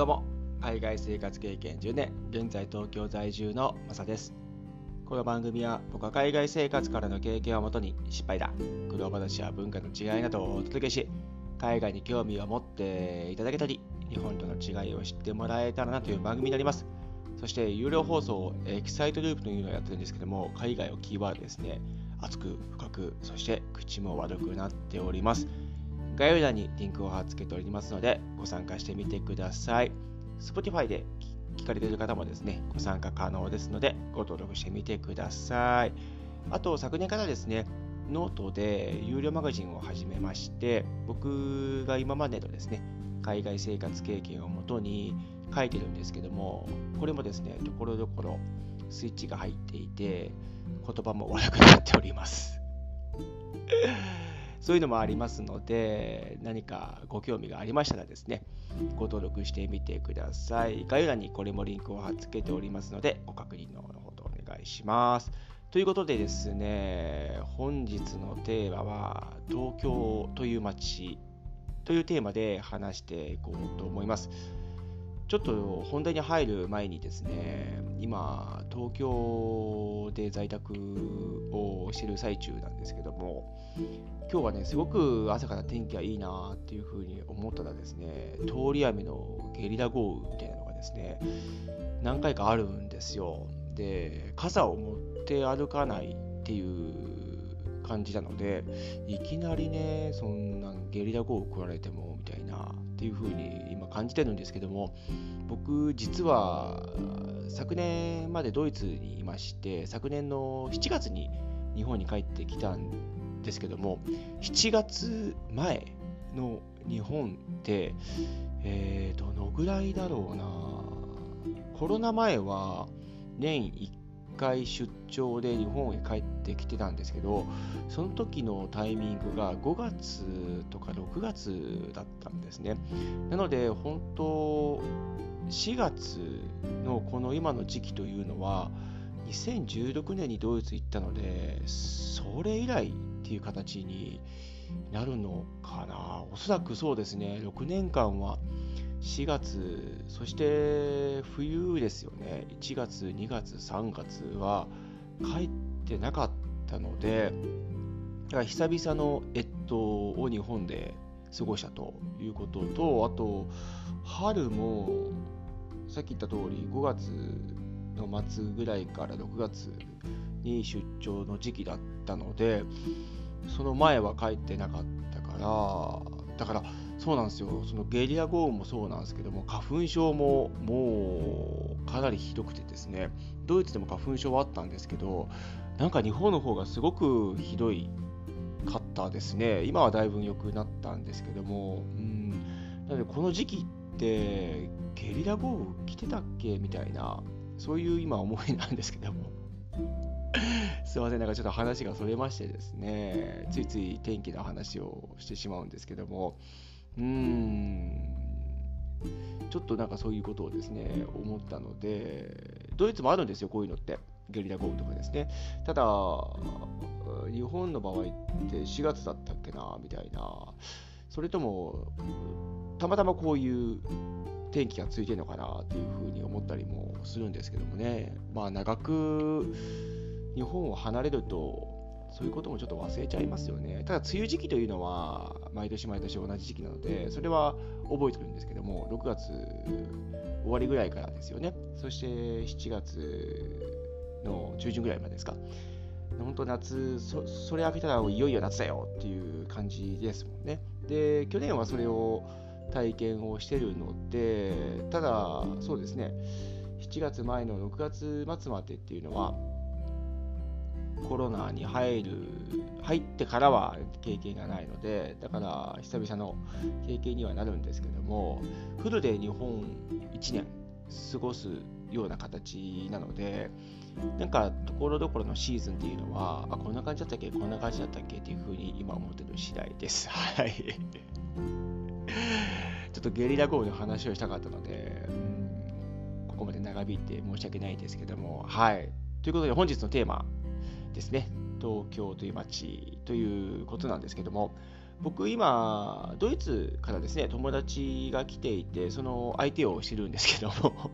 どうも、海外生活経験10年、現在東京在住のマサです。この番組は僕は海外生活からの経験をもとに失敗だ、苦労話や文化の違いなどをお届けし、海外に興味を持っていただけたり、日本との違いを知ってもらえたらなという番組になります。そして有料放送、エキサイトループというのをやってるんですけども、海外をキーワードですね、熱く深く、そして口も悪くなっております。概要欄にリンクを貼っ付けておりますので、ご参加してみてください。Spotify で聞かれている方もですね、ご参加可能ですので、ご登録してみてください。あと、昨年からですね、ノートで有料マガジンを始めまして、僕が今までのですね、海外生活経験をもとに書いてるんですけども、これもですね、ところどころスイッチが入っていて、言葉も悪くなっております。そういうのもありますので、何かご興味がありましたらですね、ご登録してみてください。概要欄にこれもリンクを貼っ付けておりますので、ご確認のほどお願いします。ということでですね、本日のテーマは、東京という街というテーマで話していこうと思います。ちょっと本題に入る前にですね、今、東京で在宅をしてる最中なんですけども、今日はね、すごく朝から天気がいいなっていうふうに思ったらですね、通り雨のゲリラ豪雨みたいなのがですね、何回かあるんですよ。で、傘を持って歩かないっていう感じなので、いきなりね、そんなゲリラ豪雨来られてもみたいなっていうふうに今感じてるんですけども僕実は昨年までドイツにいまして昨年の7月に日本に帰ってきたんですけども7月前の日本って、えー、どのぐらいだろうなコロナ前は年1回出張で日本へ帰ってきてたんですけどその時のタイミングが5月とか6月だったんですね。なので本当4月のこの今の時期というのは2016年にドイツ行ったのでそれ以来っていう形になるのかな。おそらくそうですね。6年間は4月、そして冬ですよね、1月、2月、3月は帰ってなかったので、だから久々の越冬を日本で過ごしたということと、あと、春もさっき言った通り5月の末ぐらいから6月に出張の時期だったので、その前は帰ってなかったから、だから、そうなんですよ、そのゲリラ豪雨もそうなんですけども、花粉症ももうかなりひどくてですね、ドイツでも花粉症はあったんですけど、なんか日本の方がすごくひどいかったですね、今はだいぶ良くなったんですけども、うん、なのでこの時期って、ゲリラ豪雨来てたっけみたいな、そういう今思いなんですけども。すいません、なんかちょっと話がそれましてですね、ついつい天気の話をしてしまうんですけども、うーん。ちょっとなんかそういうことをですね思ったのでドイツもあるんですよこういうのって。ゲリラ豪雨とかですね。ただ日本の場合って4月だったっけなみたいな。それともたまたまこういう天気がついてるのかなっていうふうに思ったりもするんですけどもね。まあ長く日本を離れるとそういうこともちょっと忘れちゃいますよね。ただ、梅雨時期というのは、毎年毎年同じ時期なので、それは覚えてるんですけども、6月終わりぐらいからですよね。そして7月の中旬ぐらいまでですか。本当夏そ、それ開けたらいよいよ夏だよっていう感じですもんね。で、去年はそれを体験をしてるので、ただ、そうですね、7月前の6月末までっていうのは、コロナに入る入ってからは経験がないのでだから久々の経験にはなるんですけどもフルで日本1年過ごすような形なのでなんかところどころのシーズンっていうのはあこんな感じだったっけこんな感じだったっけっていうふうに今思ってる次第です。はい。ちょっとゲリラ豪雨の話をしたかったので、ここまで長引いて申し訳ないですけども、はい。ということで本日のテーマ、ですね、東京という街ということなんですけども、僕今、ドイツからですね、友達が来ていて、その相手をしてるんですけども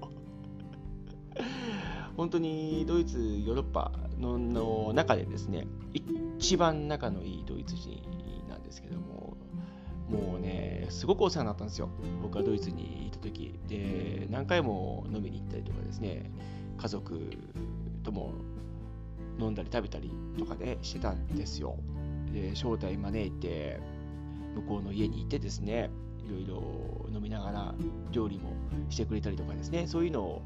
本当にドイツ、ヨーロッパのの中でですね、一番仲のいいドイツ人なんですけども、もうね、すごくお世話になったんですよ。僕がドイツにいた時で、何回も飲みに行ったりとかですね、家族とも飲んだり食べたりとかでしてたんですよ。で、招待招いて、向こうの家にいてですね、いろいろ飲みながら料理もしてくれたりとかですね、そういうのを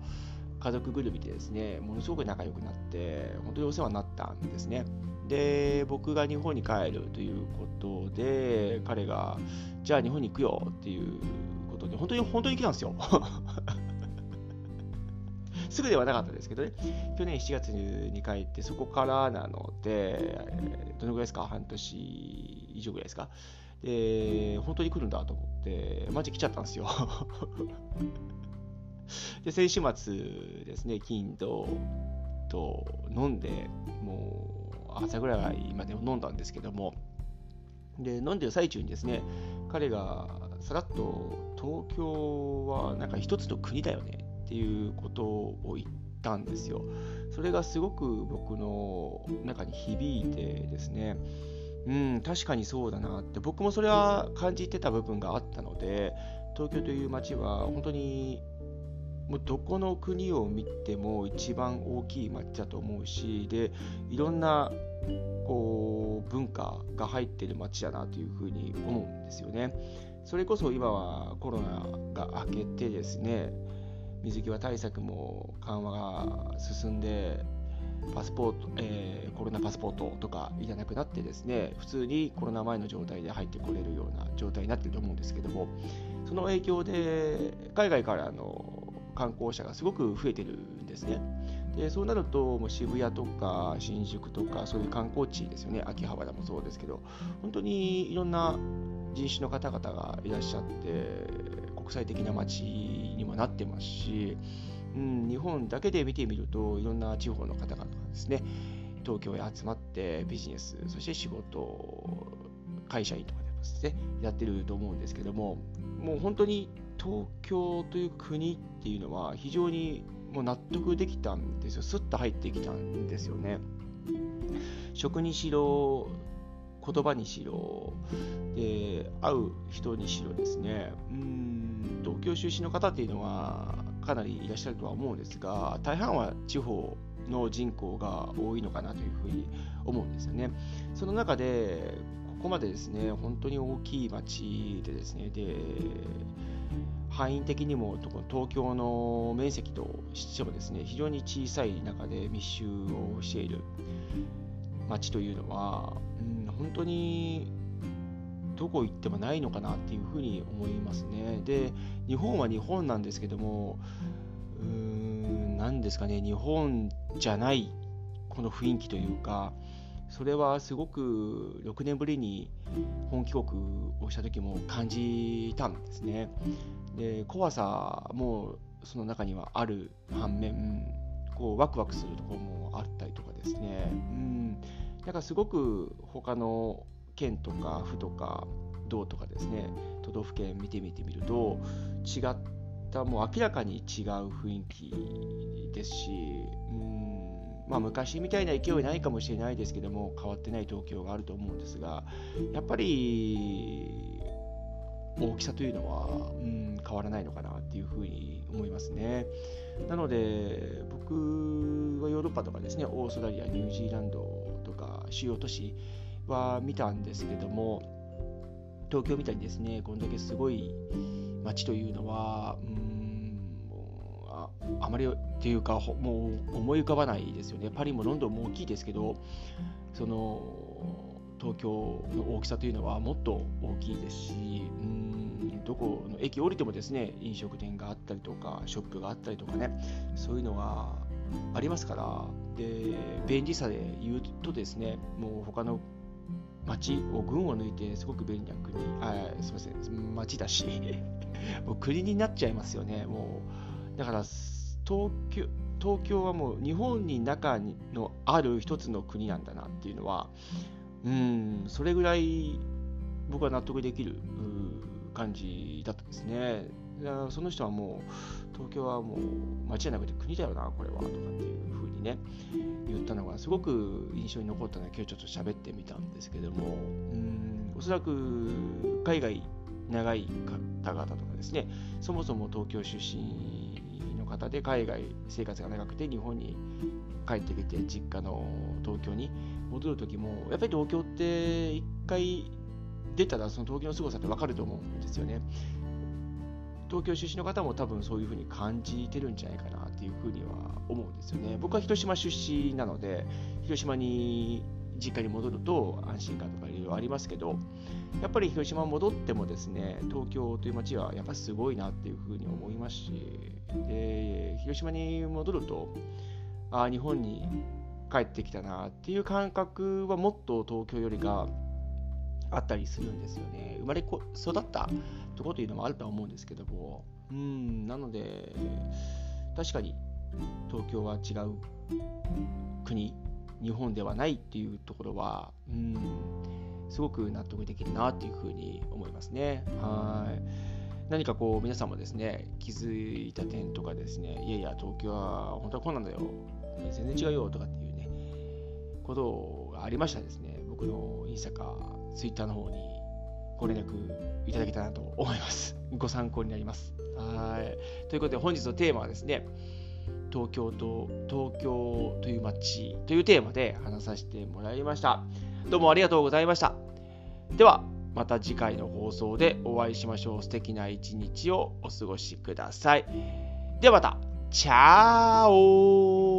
家族ぐるみでですね、ものすごく仲良くなって、本当にお世話になったんですね。で、僕が日本に帰るということで、彼が、じゃあ日本に行くよっていうことで、本当に本当に来たんですよ。すぐではなかったですけどね、去年7月に帰って、そこからなので、どのぐらいですか？半年以上ぐらいですか？で、本当に来るんだと思って、マジ来ちゃったんですよ。で、先週末ですね、金土と飲んで、もう朝ぐらいまで飲んだんですけども、で、飲んでる最中にですね、彼がさらっと東京はなんか一つの国だよね。っていうことを言ったんですよ。それがすごく僕の中に響いてですね、うん、確かにそうだなって、僕もそれは感じてた部分があったので、東京という街は本当にもうどこの国を見ても一番大きい街だと思うし、でいろんなこう文化が入ってる街だなというふうに思うんですよね。それこそ今はコロナが明けてですね、水際対策も緩和が進んでパスポート、えー、コロナパスポートとかいらなくなってですね普通にコロナ前の状態で入ってこれるような状態になっていると思うんですけどもその影響で海外からの観光者がすごく増えてるんですね。でそうなるともう渋谷とか新宿とかそういう観光地ですよね。秋葉原もそうですけど本当にいろんな人種の方々がいらっしゃって国際的な街にもなってますし、うん、日本だけで見てみるといろんな地方の方々がですね東京へ集まってビジネスそして仕事会社員とかでですねやってると思うんですけどももう本当に東京という国っていうのは非常にもう納得できたんですよ。スッと入ってきたんですよね。食にしろ、言葉にしろ、で会う人にしろですね、うん東京出身の方っていうのはかなりいらっしゃるとは思うんですが、大半は地方の人口が多いのかなというふうに思うんですよね。その中で、ここまでですね、本当に大きい町でですね、で、範囲的にも東京の面積としてもですね、非常に小さい中で密集をしている町というのは、うん、本当にどこ行ってもないのかなっていうふうに思いますね。で、日本は日本なんですけども、うーん、何ですかね、日本じゃないこの雰囲気というか、それはすごく6年ぶりに本帰国をした時も感じたんですね。で、怖さもその中にはある反面、こうワクワクするところもあったりとかですね。うん。なんかすごく他の県とか府とか道とかですね都道府県見てみてみると違ったもう明らかに違う雰囲気ですしうんまあ昔みたいな勢いないかもしれないですけども変わってない東京があると思うんですがやっぱり大きさというのは、うん、変わらないのかなっていうふうに思いますね。なので僕はヨーロッパとかですねオーストラリアニュージーランドとか主要都市は見たんですけども東京みたいにですねこんだけすごい街というのはうんああまりっていうかもう思い浮かばないですよね。パリもロンドンも大きいですけどその東京の大きさというのはもっと大きいですしうんどこの駅降りてもですね飲食店があったりとかショップがあったりとかねそういうのがありますからで便利さで言うとですねもう他の町を群を抜いてすごく便利な国、あすみません、町だし、もう国になっちゃいますよね、もう。だから東京、東京はもう日本に中のある一つの国なんだなっていうのは、うん、それぐらい僕は納得できる感じだったんですね。その人はもう東京はもう街じゃなくて国だよなこれはとかっていうにね言ったのがすごく印象に残ったので今日ちょっと喋ってみたんですけどもうんおそらく海外長い方々とかですねそもそも東京出身の方で海外生活が長くて日本に帰ってきて実家の東京に戻る時もやっぱり東京って一回出たらその東京の凄さって分かると思うんですよね。東京出身の方も多分そういうふうに感じてるんじゃないかなっていうふうには思うんですよね。僕は広島出身なので、広島に実家に戻ると安心感とかいろいろありますけど、やっぱり広島戻ってもですね、東京という街はやっぱりすごいなっていうふうに思いますし、で広島に戻ると、あ日本に帰ってきたなっていう感覚はもっと東京よりがあったりするんですよね。生まれ育ったところというのもあるとは思うんですけども、うん、なので、確かに東京は違う国、日本ではないっていうところは、うん、すごく納得できるなっていうふうに思いますね。はい何かこう皆さんもですね気づいた点とかですねいやいや東京は本当はこうなんだよ全然違うよとかっていうねことがありましたらですね僕のインスタかツイッターの方にご連絡いただけたらなと思います。ご参考になります。はい。ということで本日のテーマはですね、東京と東京という街というテーマで話させてもらいました。どうもありがとうございました。では、また次回の放送でお会いしましょう。素敵な一日をお過ごしください。ではまた。チャオ